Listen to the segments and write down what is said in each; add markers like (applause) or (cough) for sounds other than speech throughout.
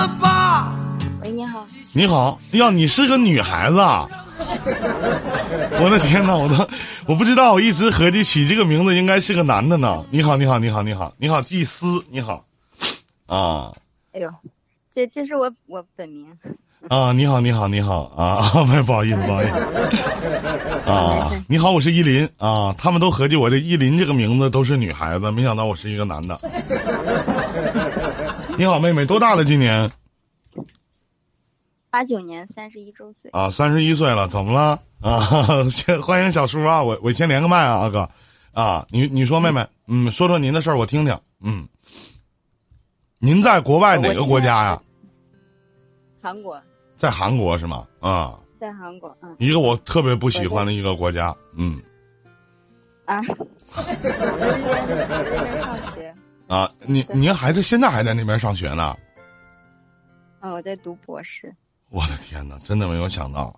了吧？喂，你好。你好，呀，你是个女孩子啊！我的天哪，我都我不知道，我一直合计起这个名字应该是个男的呢。你好，你好，你好，你好，你好，祭司，你好，啊哎呦，这这是我我本名。啊，你好，你好，你好啊，不 (laughs) 不好意思，不好意思啊，你好，我是依林啊，他们都合计我这依林这个名字都是女孩子，没想到我是一个男的。你好，妹妹，多大了？今年八九年三十一周岁。啊，三十一岁了，怎么了啊？(laughs) 先欢迎小叔啊，我我先连个麦啊，阿哥啊，你你说妹妹，嗯，说说您的事儿，我听听，嗯，您在国外哪个国家呀？韩国。在韩国是吗？啊，在韩国，嗯，一个我特别不喜欢的一个国家，嗯，啊，(laughs) 我在那上学。啊，您您孩子现在还在那边上学呢？啊，我在读博士。我的天哪，真的没有想到，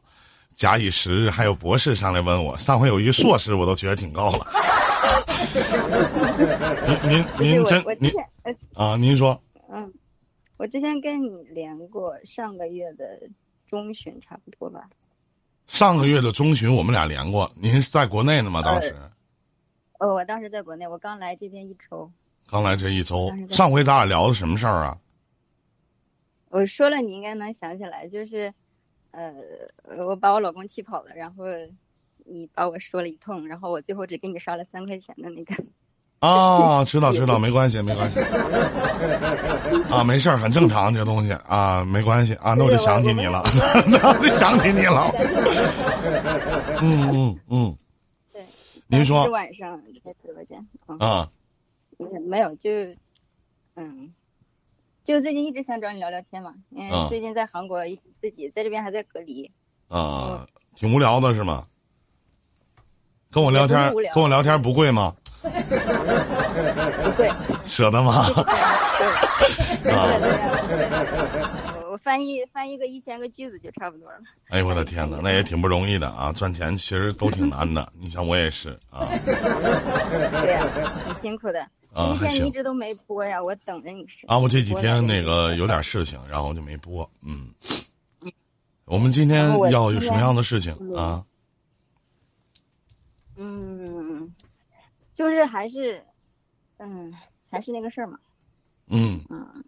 假以时日还有博士上来问我，上回有一个硕士，我都觉得挺高了。(laughs) 您您您真您啊，您说。嗯。我之前跟你连过，上个月的中旬差不多吧。上个月的中旬我们俩连过，您在国内呢吗？当时？哦，我当时在国内，我刚来这边一周。刚来这一周，上回咱俩聊的什么事儿啊？我说了，你应该能想起来，就是，呃，我把我老公气跑了，然后你把我说了一通，然后我最后只给你刷了三块钱的那个。啊，(laughs) 知道知道，没关系没关系，啊，没事儿，很正常，这东西啊，没关系啊，那我就想起你了，(laughs) 那我就想起你了。嗯嗯嗯，对，您说晚上在直播间啊，没有就，嗯，就最近一直想找你聊聊天嘛，因为最近在韩国自己在这边还在隔离，啊，挺无聊的是吗？跟我聊天跟我聊天不贵吗？(laughs) 不贵，(laughs) 舍得吗？(laughs) 啊！我翻译翻译个一千个句子就差不多了。哎呦我的天哪，那也挺不容易的啊！赚钱其实都挺难的，你像我也是啊。对呀，挺辛苦的。啊，还行。一直都没播呀，我等着你是。啊，我这几天那个有点事情，然后就没播。嗯。我们今天要有什么样的事情啊？嗯。就是还是，嗯，还是那个事儿嘛。嗯。嗯。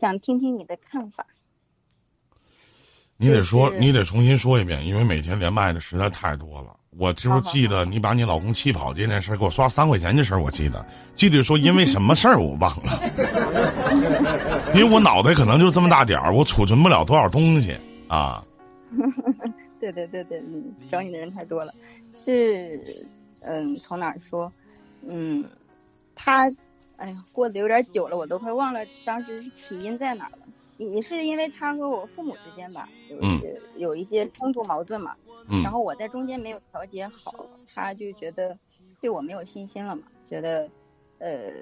想听听你的看法。你得说，你得重新说一遍，因为每天连麦的实在太多了。我就记得你把你老公气跑这件事给我刷三块钱这事儿，我记得，记得说因为什么事儿我忘了。(laughs) 因为我脑袋可能就这么大点儿，我储存不了多少东西啊。(laughs) 对对对对，嗯，找你的人太多了，是。嗯，从哪儿说？嗯，他，哎呀，过得有点久了，我都快忘了当时是起因在哪儿了。也是因为他和我父母之间吧，有一些有一些冲突矛盾嘛。嗯。然后我在中间没有调节好，他就觉得对我没有信心了嘛，觉得，呃，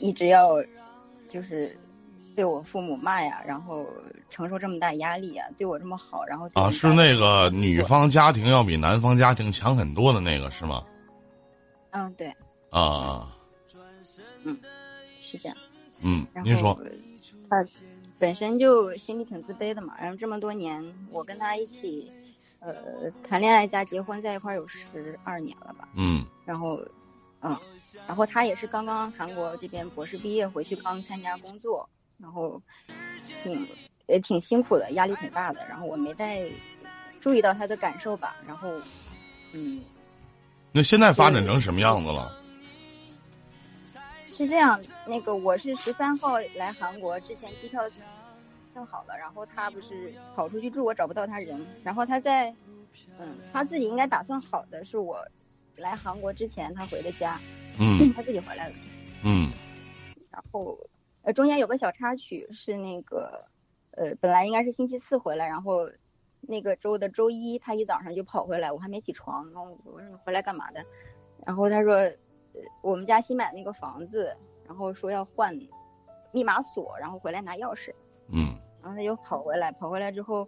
一直要，就是。被我父母骂呀，然后承受这么大压力呀，对我这么好，然后啊，是那个女方家庭要比男方家庭强很多的那个是吗？嗯，对。啊。嗯，是这样。嗯，您说。他本身就心里挺自卑的嘛，然后这么多年我跟他一起，呃，谈恋爱加结婚在一块有十二年了吧？嗯。然后，嗯，然后他也是刚刚韩国这边博士毕业回去，刚参加工作。然后，挺也挺辛苦的，压力挺大的。然后我没再注意到他的感受吧。然后，嗯，那现在发展成什么样子了？是这样，那个我是十三号来韩国，之前机票订好了，然后他不是跑出去住，我找不到他人。然后他在，嗯，他自己应该打算好的是我来韩国之前他回的家，嗯，他自己回来了，嗯，然后。呃，中间有个小插曲是那个，呃，本来应该是星期四回来，然后那个周的周一，他一早上就跑回来，我还没起床，然后我说你回来干嘛的？然后他说，我们家新买那个房子，然后说要换密码锁，然后回来拿钥匙。嗯。然后他又跑回来，跑回来之后，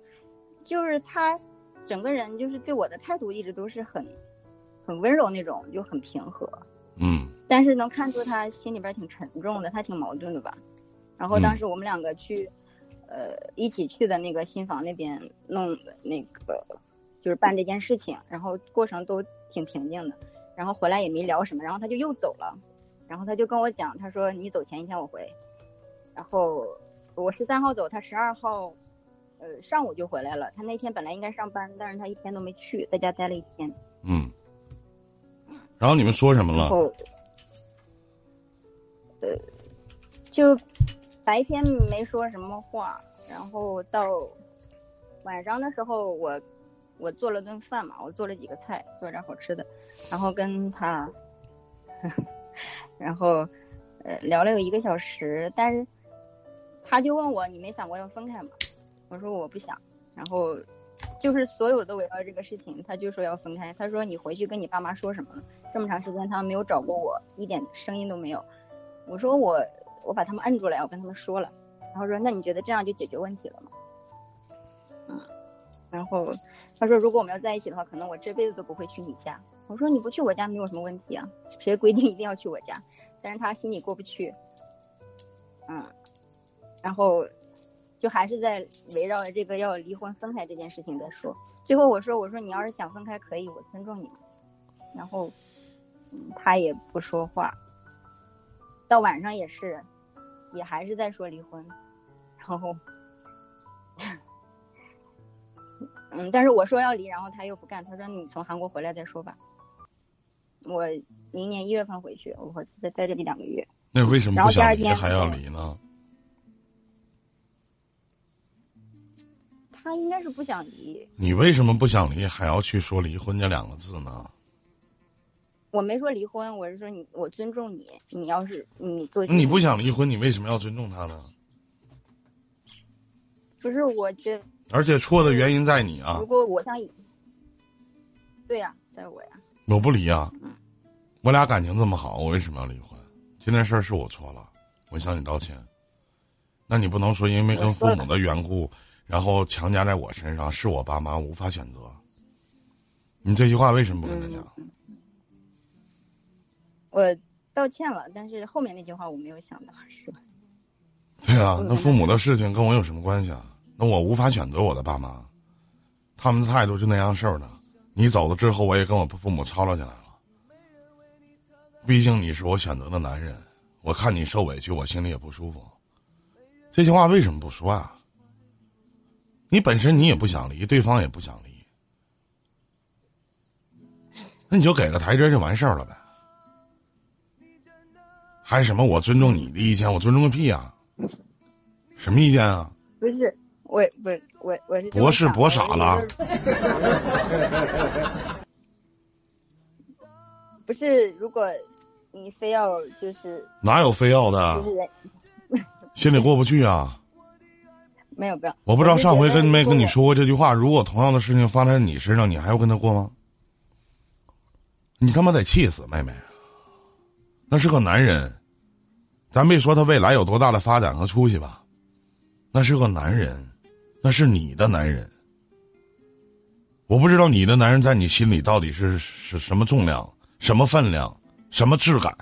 就是他整个人就是对我的态度一直都是很很温柔那种，就很平和。嗯。但是能看出他心里边挺沉重的，他挺矛盾的吧？然后当时我们两个去，呃，一起去的那个新房那边弄那个，就是办这件事情，然后过程都挺平静的，然后回来也没聊什么，然后他就又走了，然后他就跟我讲，他说你走前一天我回，然后我十三号走，他十二号，呃，上午就回来了，他那天本来应该上班，但是他一天都没去，在家待了一天。嗯。然后你们说什么了？呃，就白天没说什么话，然后到晚上的时候，我我做了顿饭嘛，我做了几个菜，做点好吃的，然后跟他，(laughs) 然后呃聊了有一个小时，但是他就问我你没想过要分开吗？我说我不想，然后。就是所有的围绕这个事情，他就说要分开。他说你回去跟你爸妈说什么了？这么长时间他们没有找过我，一点声音都没有。我说我我把他们摁住了，我跟他们说了。然后说那你觉得这样就解决问题了吗？嗯。然后他说如果我们要在一起的话，可能我这辈子都不会去你家。我说你不去我家没有什么问题啊，谁规定一定要去我家？但是他心里过不去。嗯。然后。就还是在围绕着这个要离婚分开这件事情在说。最后我说：“我说你要是想分开可以，我尊重你。”然后，嗯，他也不说话。到晚上也是，也还是在说离婚。然后，嗯，但是我说要离，然后他又不干。他说：“你从韩国回来再说吧。”我明年一月份回去，我会再在这里两个月。那为什么不想离还要离呢？他应该是不想离。你为什么不想离，还要去说离婚这两个字呢？我没说离婚，我是说你，我尊重你。你要是你做，你不想离婚，你为什么要尊重他呢？不是，我觉。而且错的原因在你啊！如果我想，对呀，在我呀。我不离啊！我俩感情这么好，我为什么要离婚？这件事儿是我错了，我向你道歉。那你不能说因为跟父母的缘故。然后强加在我身上，是我爸妈无法选择。你这句话为什么不跟他讲？我道歉了，但是后面那句话我没有想到，是吧？对啊，那父母的事情跟我有什么关系啊？那我无法选择我的爸妈，他们的态度就那样事儿的。你走了之后，我也跟我父母吵吵起来了。毕竟你是我选择的男人，我看你受委屈，我心里也不舒服。这些话为什么不说啊？你本身你也不想离，对方也不想离，那你就给个台阶就完事儿了呗。还什么？我尊重你的意见，我尊重个屁啊！什么意见啊？不是我，不是我，我是博士博傻了。(laughs) 不是，如果你非要就是 (laughs) 哪有非要的？心里过不去啊。(laughs) 没有，不要。我不知道上回跟没跟你说过这句话。如果同样的事情发生在你身上，你还要跟他过吗？你他妈得气死，妹妹。那是个男人，咱别说他未来有多大的发展和出息吧。那是个男人，那是你的男人。我不知道你的男人在你心里到底是是什么重量、什么分量、什么质感。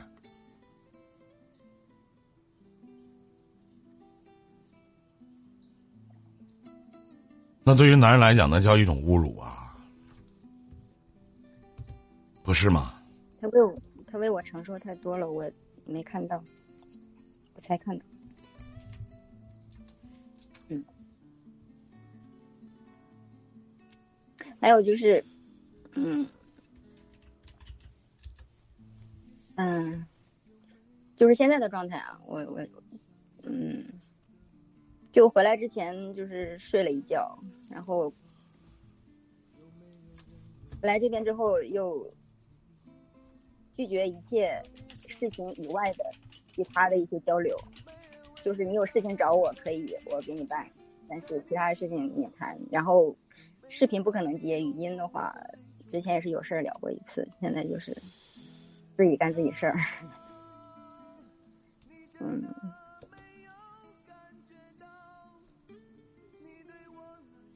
那对于男人来讲，那叫一种侮辱啊，不是吗？他为我，他为我承受太多了，我没看到，我才看到。还有就是，嗯，嗯，就是现在的状态啊，我我，嗯。就回来之前就是睡了一觉，然后来这边之后又拒绝一切事情以外的其他的一些交流，就是你有事情找我可以我给你办，但是其他的事情免谈。然后视频不可能接，语音的话之前也是有事儿聊过一次，现在就是自己干自己事儿，嗯。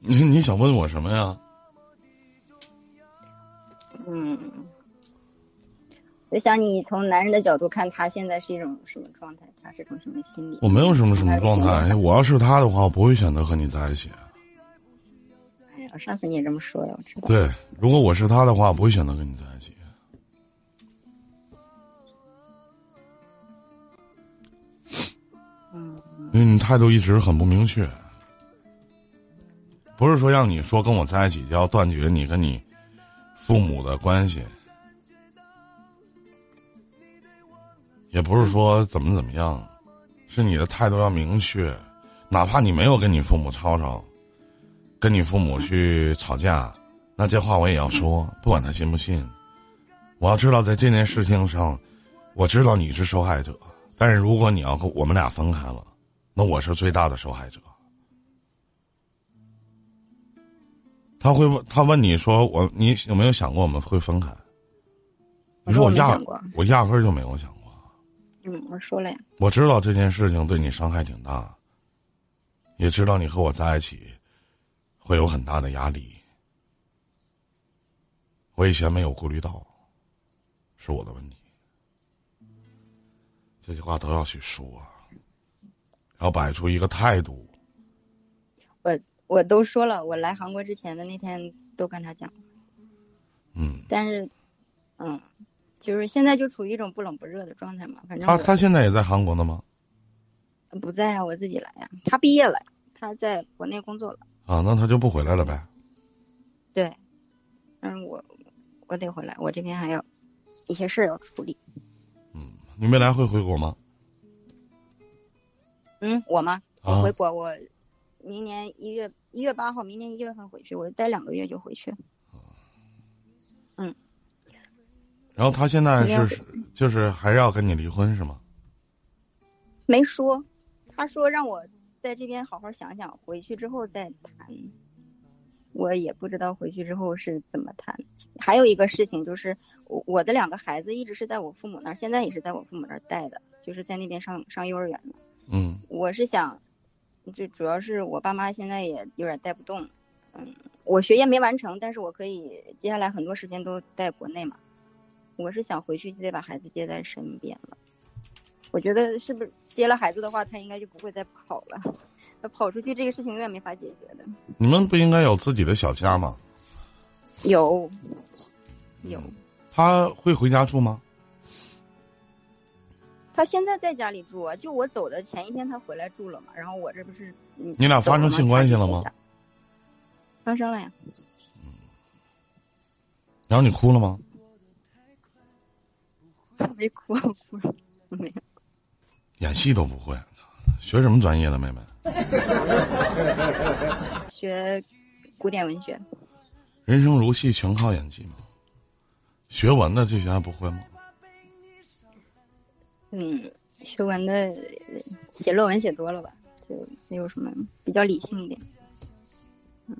(laughs) 你你想问我什么呀？嗯，我想你从男人的角度看，他现在是一种什么状态？他是种什么心理？我没有什么什么状态。我要是他的话，我不会选择和你在一起。哎呀，上次你也这么说了，我知道。对，如果我是他的话，我不会选择跟你在一起。嗯。因为你态度一直很不明确，不是说让你说跟我在一起就要断绝你跟你父母的关系。也不是说怎么怎么样，是你的态度要明确，哪怕你没有跟你父母吵吵，跟你父母去吵架，那这话我也要说，不管他信不信。我要知道在这件事情上，我知道你是受害者，但是如果你要和我们俩分开了，那我是最大的受害者。他会问他问你说我你有没有想过我们会分开？你说我压我压根儿就没有想过。嗯，我说了呀。我知道这件事情对你伤害挺大，也知道你和我在一起会有很大的压力。我以前没有顾虑到，是我的问题。这句话都要去说，要摆出一个态度。我我都说了，我来韩国之前的那天都跟他讲。嗯。但是，嗯。就是现在就处于一种不冷不热的状态嘛，反正他他现在也在韩国呢吗？不在啊，我自己来呀。他毕业了，他在国内工作了。啊，那他就不回来了呗。对，嗯，我我得回来，我这边还有一些事要处理。嗯，你未来会回国吗？嗯，我吗？回国，我明年一月一月八号，明年一月份回去，我待两个月就回去。嗯。然后他现在是就是还是要跟你离婚是吗？没说，他说让我在这边好好想想，回去之后再谈。我也不知道回去之后是怎么谈。还有一个事情就是，我我的两个孩子一直是在我父母那儿，现在也是在我父母那儿带的，就是在那边上上幼儿园呢。嗯。我是想，就主要是我爸妈现在也有点带不动。嗯，我学业没完成，但是我可以接下来很多时间都在国内嘛。我是想回去就得把孩子接在身边了。我觉得是不是接了孩子的话，他应该就不会再跑了。他跑出去这个事情永远没法解决的。你们不应该有自己的小家吗？有，有。他会回家住吗？他现在在家里住啊，就我走的前一天他回来住了嘛。然后我这不是你俩发生性关系了吗？发生了呀。然后你哭了吗？(laughs) 没哭，哭了，没有。演戏都不会，学什么专业的，妹妹？(laughs) 学古典文学。人生如戏，全靠演技嘛。学文的这些还不会吗？嗯，学文的写论文写多了吧，就没有什么比较理性一点。嗯，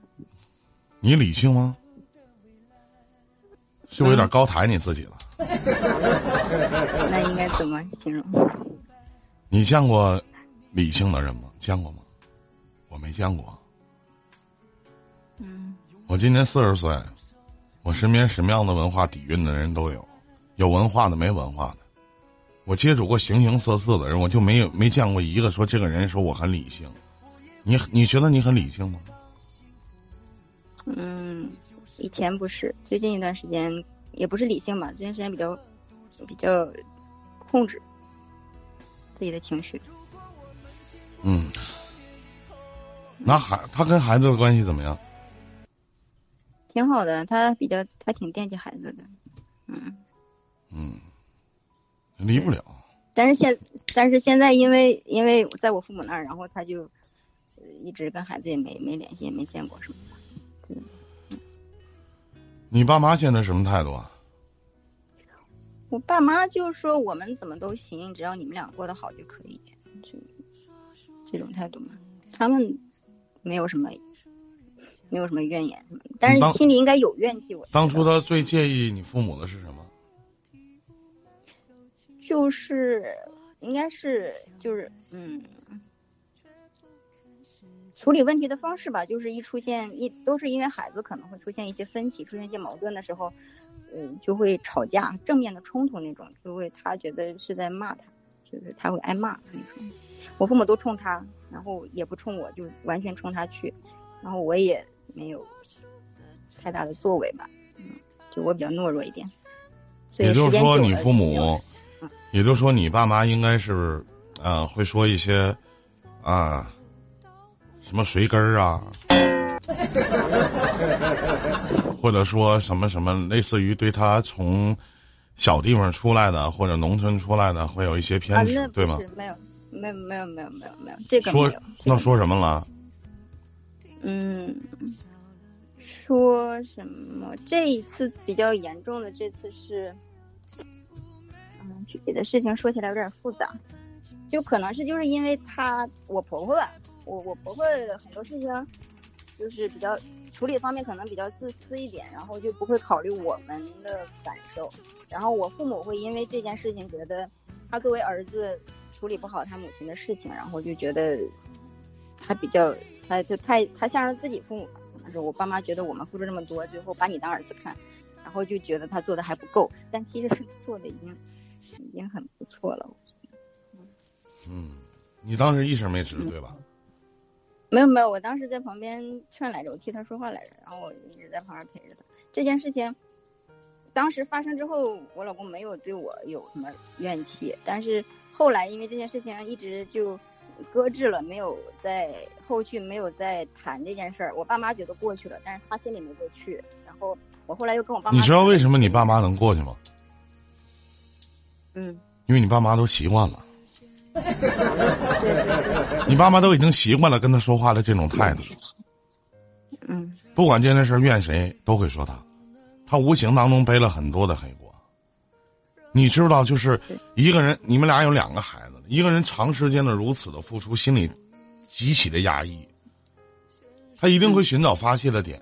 你理性吗？是不是有点高抬你自己了？(laughs) 那应该怎么形容？你见过理性的人吗？见过吗？我没见过。嗯。我今年四十岁，我身边什么样的文化底蕴的人都有，有文化的，没文化的。我接触过形形色色的人，我就没有没见过一个说这个人说我很理性。你你觉得你很理性吗？嗯，以前不是，最近一段时间。也不是理性吧，最近时间比较比较控制自己的情绪。嗯，那孩他跟孩子的关系怎么样？挺好的，他比较他挺惦记孩子的，嗯。嗯，离不了。但是现但是现在因为因为在我父母那儿，然后他就一直跟孩子也没没联系，也没见过什么的。你爸妈现在什么态度啊？我爸妈就说我们怎么都行，只要你们俩过得好就可以，就这种态度嘛。他们没有什么，没有什么怨言，但是心里应该有怨气。我当初他最介意你父母的是什么？就是应该是就是嗯。处理问题的方式吧，就是一出现一都是因为孩子可能会出现一些分歧，出现一些矛盾的时候，嗯，就会吵架，正面的冲突那种，就会他觉得是在骂他，就是他会挨骂那种。我父母都冲他，然后也不冲我，就完全冲他去，然后我也没有太大的作为吧，嗯，就我比较懦弱一点。也就是说，你父母，也就是说，你爸妈应该是，呃，会说一些，啊，什么随根儿啊。(laughs) 或者说什么什么，类似于对他从小地方出来的或者农村出来的，会有一些偏执，对吗？没有，没有，没有，没有，没有，没有这个说那说什么了？嗯，说什么？这一次比较严重的，这次是，嗯，具体的事情说起来有点复杂，就可能是就是因为他我婆婆吧，我我婆婆很多事情。就是比较处理方面可能比较自私一点，然后就不会考虑我们的感受。然后我父母会因为这件事情觉得他作为儿子处理不好他母亲的事情，然后就觉得他比较他就太他向着自己父母。可能是我爸妈觉得我们付出这么多，最后把你当儿子看，然后就觉得他做的还不够。但其实做的已经已经很不错了。嗯，你当时一声没吱，对吧？没有没有，我当时在旁边劝来着，我替他说话来着，然后我一直在旁边陪着他。这件事情当时发生之后，我老公没有对我有什么怨气，但是后来因为这件事情一直就搁置了，没有在后续没有再谈这件事儿。我爸妈觉得过去了，但是他心里没过去。然后我后来又跟我爸妈，你知道为什么你爸妈能过去吗？嗯，因为你爸妈都习惯了。(laughs) 你爸妈都已经习惯了跟他说话的这种态度。嗯，不管这件事怨谁，都会说他，他无形当中背了很多的黑锅。你知道，就是一个人，你们俩有两个孩子，一个人长时间的如此的付出，心里极其的压抑，他一定会寻找发泄的点。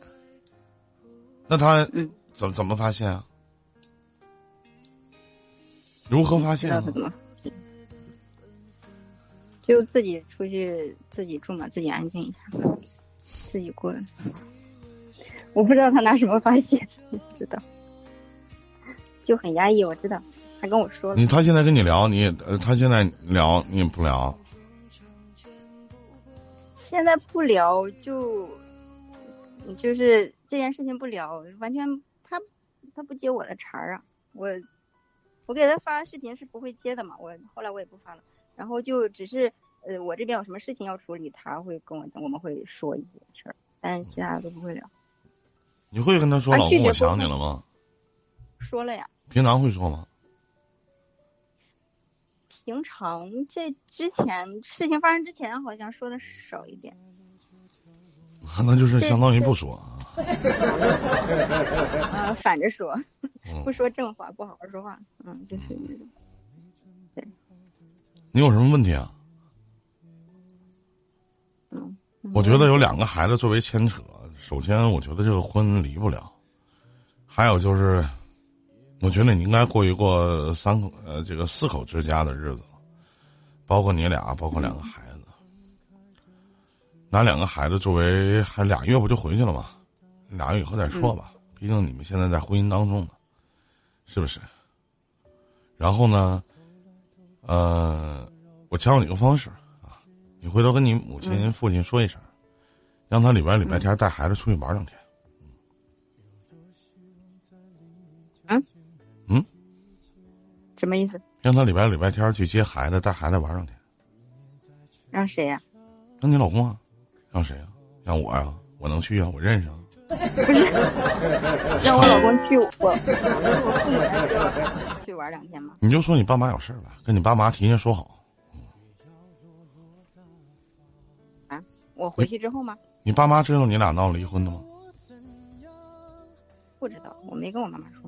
那他怎怎么发现啊？如何发现？就自己出去自己住嘛，自己安静一下，自己过。我不知道他拿什么发泄，(laughs) 不知道，就很压抑。我知道，他跟我说了。你他现在跟你聊，你呃，他现在聊你也不聊。现在不聊，就就是这件事情不聊，完全他他不接我的茬儿啊。我我给他发视频是不会接的嘛，我后来我也不发了。然后就只是，呃，我这边有什么事情要处理，他会跟我，我们会说一些事儿，但是其他的都不会聊。你会跟他说老公我想你了吗？说了呀。平常会说吗？平常这之前事情发生之前，好像说的少一点。那就是相当于不说啊。啊，(laughs) 反着说，不说正话，不好好说话，嗯，就是那种。你有什么问题啊？嗯，我觉得有两个孩子作为牵扯，首先我觉得这个婚离不了，还有就是，我觉得你应该过一过三口呃这个四口之家的日子，包括你俩，包括两个孩子，拿两个孩子作为还俩月不就回去了吗？俩月以后再说吧，毕竟你们现在在婚姻当中呢，是不是？然后呢？呃，我教你个方式啊，你回头跟你母亲、父亲说一声，让他礼拜礼拜天带孩子出去玩两天。嗯嗯，什么意思？让他礼拜礼拜天去接孩子，带孩子玩两天。让谁呀？让你老公啊？让谁啊？让我呀？我能去啊？我认识啊。不是，让我老公去我我父母那接我去玩两天吗？你就说你爸妈有事吧，跟你爸妈提前说好。啊，我回去之后吗？你爸妈知道你俩闹离婚的吗？不知道，我没跟我妈妈说。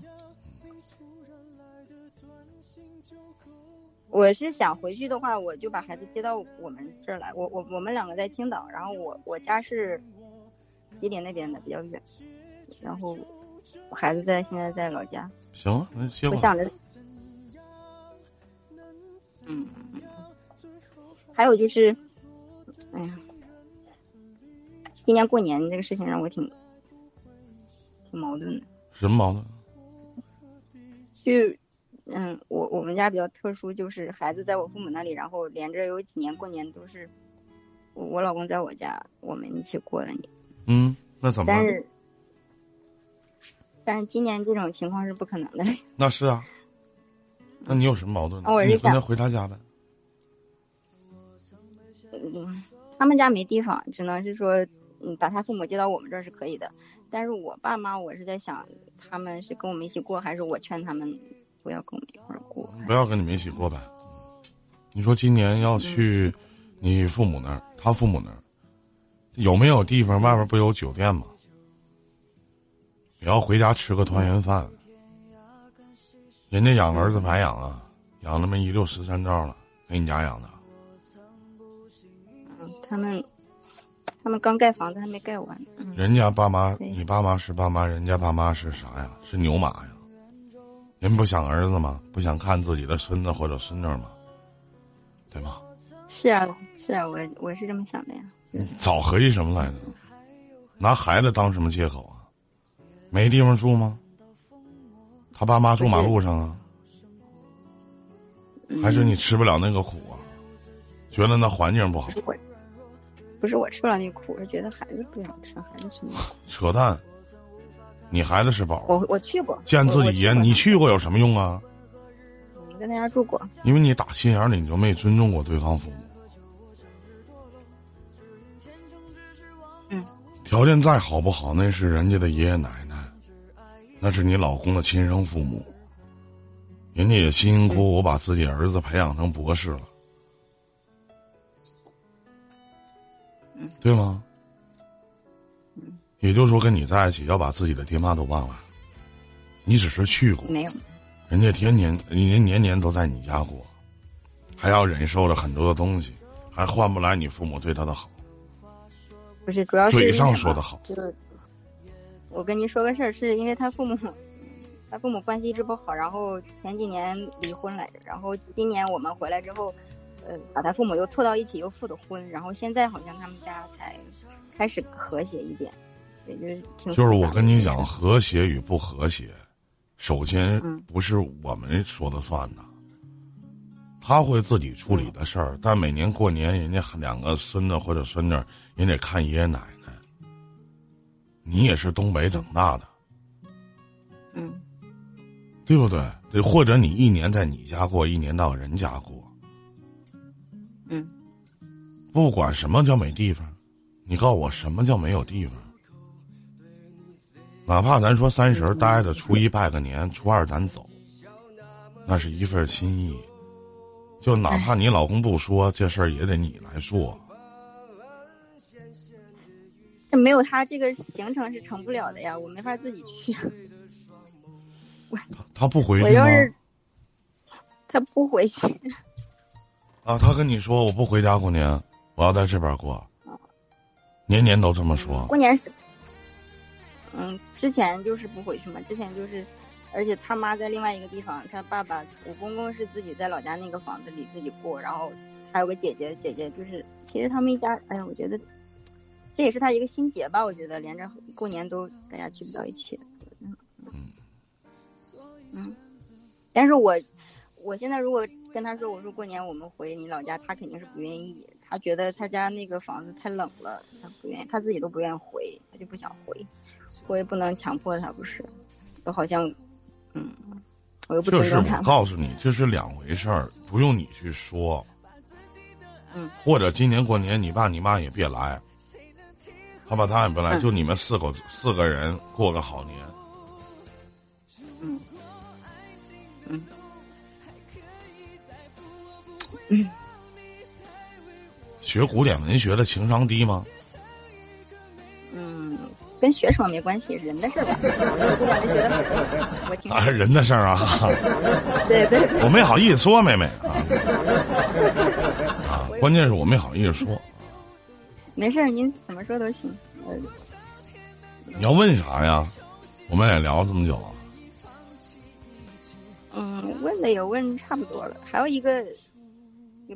我是想回去的话，我就把孩子接到我们这儿来。我我我们两个在青岛，然后我我家是。吉林那边的比较远，然后我孩子在现在在老家。行，那接我想着，嗯，还有就是，哎呀，今年过年这个事情让我挺挺矛盾的。什么矛盾？去，嗯，我我们家比较特殊，就是孩子在我父母那里，然后连着有几年过年都是我我老公在我家，我们一起过的年。嗯，那怎么？但是，但是今年这种情况是不可能的。那是啊。(laughs) 那你有什么矛盾？我是想回他家呗。嗯，他们家没地方，只能是说，嗯，把他父母接到我们这儿是可以的。但是我爸妈，我是在想，他们是跟我们一起过，还是我劝他们不要跟我们一块儿过？不要跟你们一起过呗。你说今年要去你父母那儿，他父母那儿有没有地方？外面不有酒店吗？也要回家吃个团圆饭。人家养儿子白养啊，养那么一溜十三招了，给你家养的。嗯，他们。他们刚盖房子，还没盖完。人家爸妈，你爸妈是爸妈，人家爸妈是啥呀？是牛马呀？您不想儿子吗？不想看自己的孙子或者孙女吗？对吗？是啊，是啊，我我是这么想的呀。早合计什么来着？拿孩子当什么借口啊？没地方住吗？他爸妈住马路上啊？还是你吃不了那个苦啊？觉得那环境不好？不是我吃不了那苦，是觉得孩子不想吃，孩子什么。扯淡！你孩子是宝。我我去过。见自己爷，你去过有什么用啊？你在那家住过。因为你打心眼里你就没尊重过对方父母。条件再好不好，那是人家的爷爷奶奶，那是你老公的亲生父母。人家也辛辛苦苦把自己儿子培养成博士了。对吗？也就是说，跟你在一起要把自己的爹妈都忘了，你只是去过，没有，人家天天，人家年年都在你家过，还要忍受着很多的东西，还换不来你父母对他的好。不是，主要是嘴上说的好。就我跟您说个事儿，是因为他父母，他父母关系一直不好，然后前几年离婚来着，然后今年我们回来之后。呃，把他父母又凑到一起，又复的婚，然后现在好像他们家才开始和谐一点，也就是挺。就是我跟你讲，和谐与不和谐，首先不是我们说的算的，他会自己处理的事儿。但每年过年，人家两个孙子或者孙女，也得看爷爷奶奶。你也是东北长大的，嗯，对不对？对，或者你一年在你家过，一年到人家过。嗯，不管什么叫没地方，你告诉我什么叫没有地方？哪怕咱说三十待着，初一拜个年，初二咱走，那是一份心意。就哪怕你老公不说这事儿，也得你来做。这没有他，这个行程是成不了的呀，我没法自己去。(laughs) 他他不回去吗？他不回去。啊，他跟你说我不回家过年，我要在这边过。年年都这么说。过年是，嗯，之前就是不回去嘛。之前就是，而且他妈在另外一个地方，他爸爸我公公是自己在老家那个房子里自己过，然后还有个姐姐，姐姐就是，其实他们一家，哎呀，我觉得这也是他一个心结吧。我觉得连着过年都大家聚不到一起。嗯嗯，但是我。我现在如果跟他说我说过年我们回你老家，他肯定是不愿意。他觉得他家那个房子太冷了，他不愿意，他自己都不愿意回，他就不想回。我也不能强迫他，不是？就好像，嗯，我又不这是我告诉你，这是两回事儿，不用你去说。嗯。或者今年过年你爸你妈也别来，他爸？他也不来，就你们四口四个人过个好年。嗯。嗯。学古典文学的情商低吗？嗯，跟学什么没关系，人的事儿吧。我觉得啊，人的事儿啊。对对。我没好意思说，妹妹啊。(laughs) 啊，关键是我没好意思说。没事儿，您怎么说都行。你要问啥呀？我们也聊这么久了。嗯，问的也问差不多了，还有一个。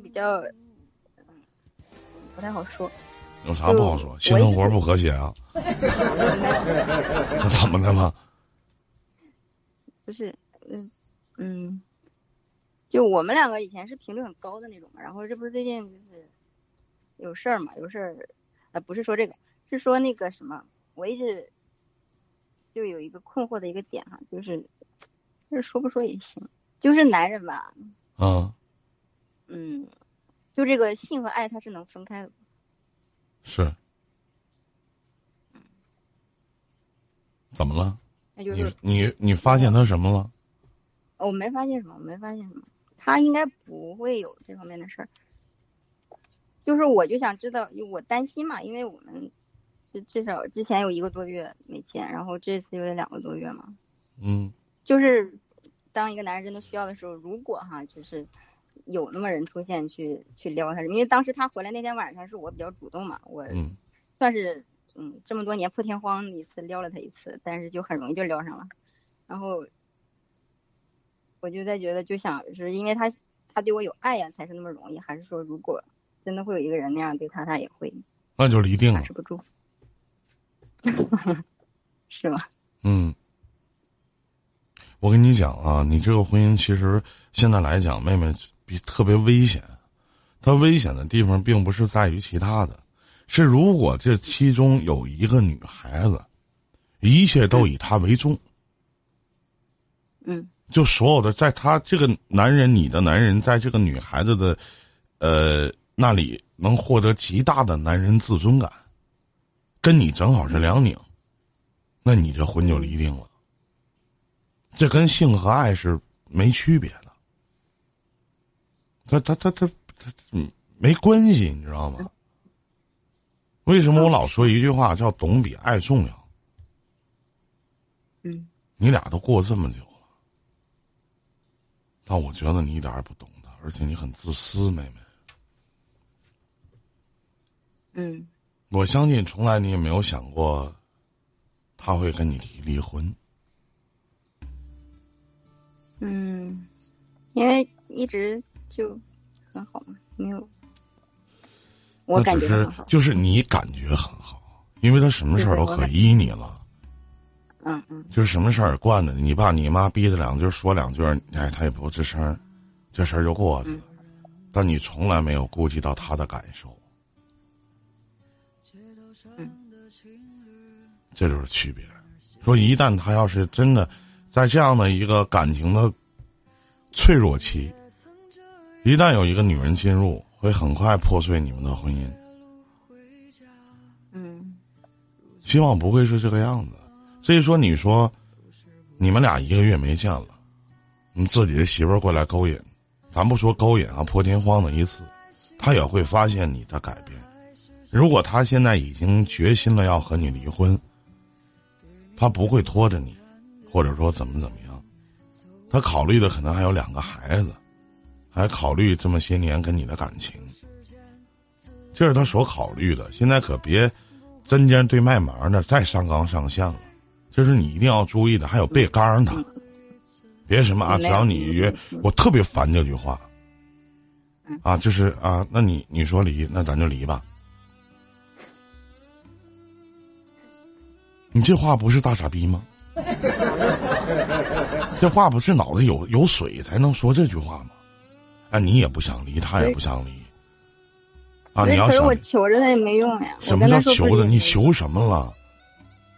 比较，不太好说。有啥不好说？性生活不和谐啊？那 (laughs) 怎么的了？不是，嗯，嗯，就我们两个以前是频率很高的那种嘛，然后这不是最近就是有事儿嘛，有事儿，呃，不是说这个，是说那个什么，我一直就有一个困惑的一个点哈，就是就是说不说也行，就是男人吧，啊，嗯，就这个性和爱它是能分开的，是，怎么了？就是你你发现他什么了？我没发现什么，我没发现什么，他应该不会有这方面的事儿。就是我就想知道，我担心嘛，因为我们就至少之前有一个多月没见，然后这次又有两个多月嘛。嗯就是当一个男人真的需要的时候，如果哈，就是有那么人出现去去撩他，因为当时他回来那天晚上是我比较主动嘛，我嗯。算是嗯这么多年破天荒一次撩了他一次，但是就很容易就撩上了，然后我就在觉得，就想是因为他他对我有爱呀，才是那么容易，还是说如果真的会有一个人那样对他，他也会那就离定了把。持不住，(laughs) 是吗？嗯，我跟你讲啊，你这个婚姻其实现在来讲，妹妹比特别危险。它危险的地方并不是在于其他的，是如果这其中有一个女孩子，一切都以她为重，嗯就所有的在他这个男人，你的男人，在这个女孩子的，呃那里能获得极大的男人自尊感，跟你正好是两拧，那你这婚就离定了。这跟性和爱是没区别的，他他他他他嗯没关系，你知道吗？为什么我老说一句话叫“懂比爱重要”？嗯你俩都过这么久了，但我觉得你一点儿也不懂他，而且你很自私，妹妹。嗯我相信从来你也没有想过，他会跟你提离婚。嗯，因为一直就很好嘛，没有，我只是觉很好。就是你感觉很好，因为他什么事儿都可依你了，嗯嗯就是什么事儿惯着你，你爸你妈逼他两句说两句，哎，他也不吱声，这事儿就过去了。但你从来没有顾及到他的感受，嗯这就是区别。说一旦他要是真的在这样的一个感情的脆弱期，一旦有一个女人进入，会很快破碎你们的婚姻。嗯希望不会是这个样子。所以说，你说你们俩一个月没见了，你自己的媳妇儿过来勾引，咱不说勾引啊，破天荒的一次，他也会发现你的改变。如果他现在已经决心了要和你离婚，他不会拖着你，或者说怎么怎么样，他考虑的可能还有两个孩子，还考虑这么些年跟你的感情，这是他所考虑的。现在可别针尖对麦芒的再上纲上线了，这是你一定要注意的。还有背刚的，别什么啊，只要你约，我特别烦这句话。啊，就是啊，那你你说离，那咱就离吧。你这话不是大傻逼吗？(laughs) 这话不是脑袋有有水才能说这句话吗？啊，你也不想离，他也不想离。啊，你要想我求着他也没用呀。什么叫求着？你求什么了？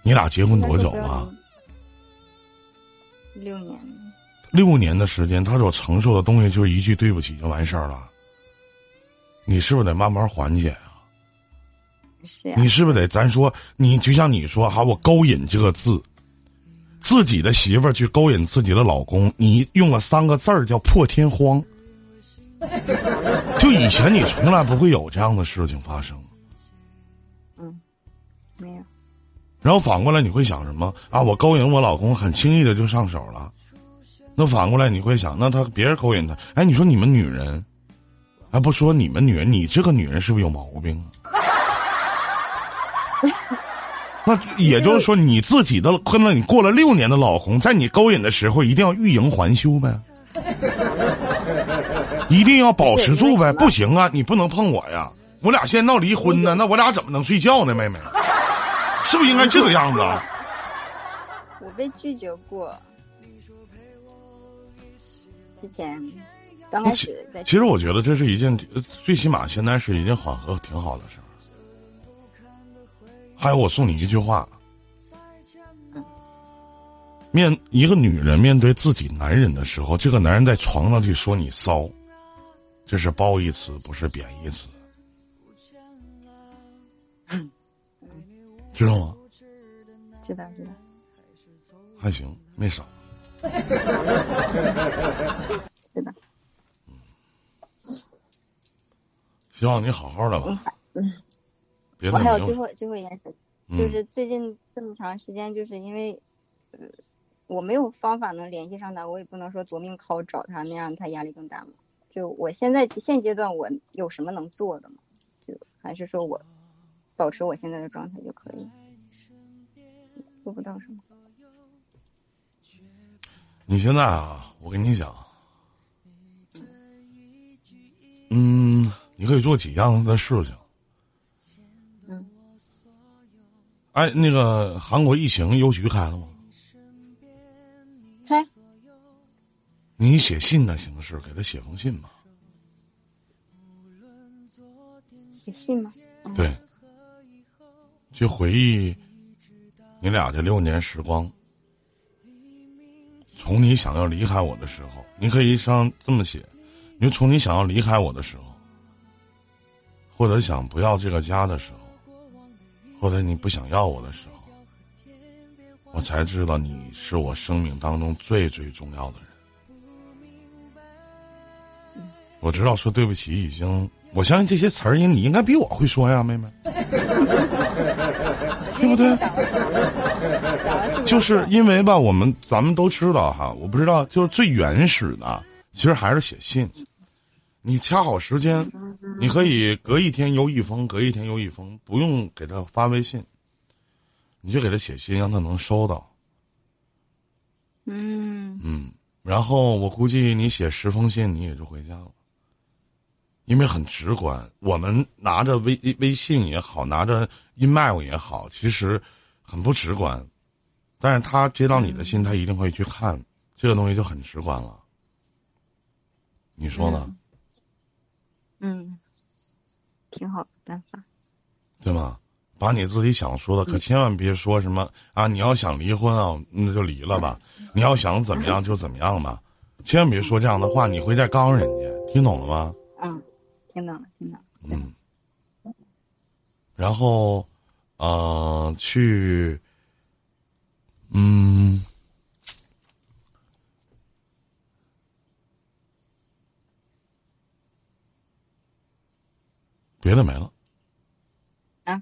你俩结婚多久了？六年。六年的时间，他所承受的东西就是一句对不起就完事儿了。你是不是得慢慢缓解啊？是呀。你是不是得咱说？你就像你说哈，我勾引这个字，自己的媳妇儿去勾引自己的老公，你用了三个字儿叫破天荒。(laughs) 就以前你从来不会有这样的事情发生。嗯，没有。然后反过来你会想什么啊？我勾引我老公很轻易的就上手了。那反过来你会想，那他别人勾引他，哎，你说你们女人，哎不说你们女人，你这个女人是不是有毛病？(laughs) 那也就是说，你自己的跟了你过了六年的老公，在你勾引的时候，一定要欲迎还休呗，(laughs) 一定要保持住呗。不行啊，你不能碰我呀！我俩现在闹离婚呢，那我俩怎么能睡觉呢，妹妹？是不是应该这个样子？我被拒绝过。之前刚开始在。其实我觉得这是一件，最起码现在是一件缓和挺好的事儿。还有，我送你一句话：面一个女人面对自己男人的时候，这个男人在床上去说你骚，这是褒义词，不是贬义词。(laughs) 知道吗？知道知道。还行，没少。(laughs) 对吧？嗯。希望你好好的吧。嗯。别我还有最后最后一件事，就是最近这么长时间，就是因为，呃，我没有方法能联系上他，我也不能说夺命 call 找他，那样他压力更大嘛。就我现在现阶段，我有什么能做的吗？就还是说我。保持我现在的状态就可以，做不到什么。你现在啊，我跟你讲，嗯，你可以做几样的事情。嗯。哎，那个韩国疫情邮局开了吗？你写信的形式给他写封信嘛？写信吗？对。去回忆你俩这六年时光，从你想要离开我的时候，你可以上这么写：，你就从你想要离开我的时候，或者想不要这个家的时候，或者你不想要我的时候，我才知道你是我生命当中最最重要的人。我知道说对不起已经。我相信这些词儿，你应该比我会说呀，妹妹，(laughs) 对不对？就是因为吧，我们咱们都知道哈，我不知道，就是最原始的，其实还是写信。你掐好时间，你可以隔一天邮一封，隔一天邮一封，不用给他发微信，你就给他写信，让他能收到。嗯嗯，然后我估计你写十封信，你也就回家了。因为很直观，我们拿着微微信也好，拿着 email 也好，其实很不直观。但是他接到你的信，他一定会去看，这个东西就很直观了。你说呢？嗯，挺好的办法，对吗？把你自己想说的，可千万别说什么啊！你要想离婚啊，那就离了吧；你要想怎么样就怎么样吧，千万别说这样的话，你会在刚人家，听懂了吗？嗯。听到了，听到了。嗯，然后，呃，去，嗯，别的没了。啊。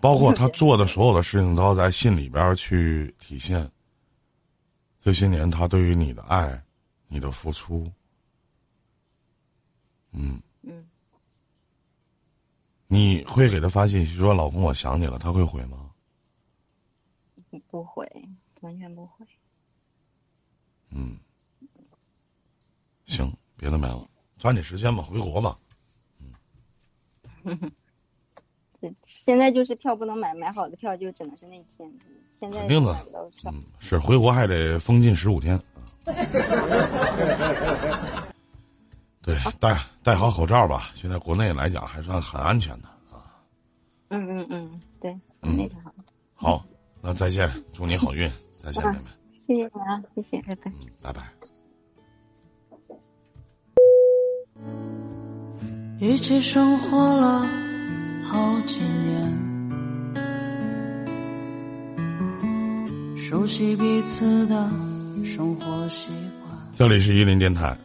包括他做的所有的事情，都要在信里边去体现。这些年，他对于你的爱，你的付出。嗯嗯。你会给他发信息说：“老公，我想你了。”他会回吗？不回，完全不会。嗯，行，别的没了，抓紧时间吧，回国吧。嗯。(laughs) 现在就是票不能买，买好的票就只能是那天。现在肯定的，嗯，是回国还得封禁十五天。(laughs) 对，戴戴好口罩吧。现在国内来讲还算很安全的啊。嗯嗯嗯，对，那挺好。好，那再见，祝你好运，再见，妹妹。谢谢你啊，谢谢，拜拜。嗯，拜拜。一起生活了好几年，熟悉彼此的生活习惯。这里是伊林电台。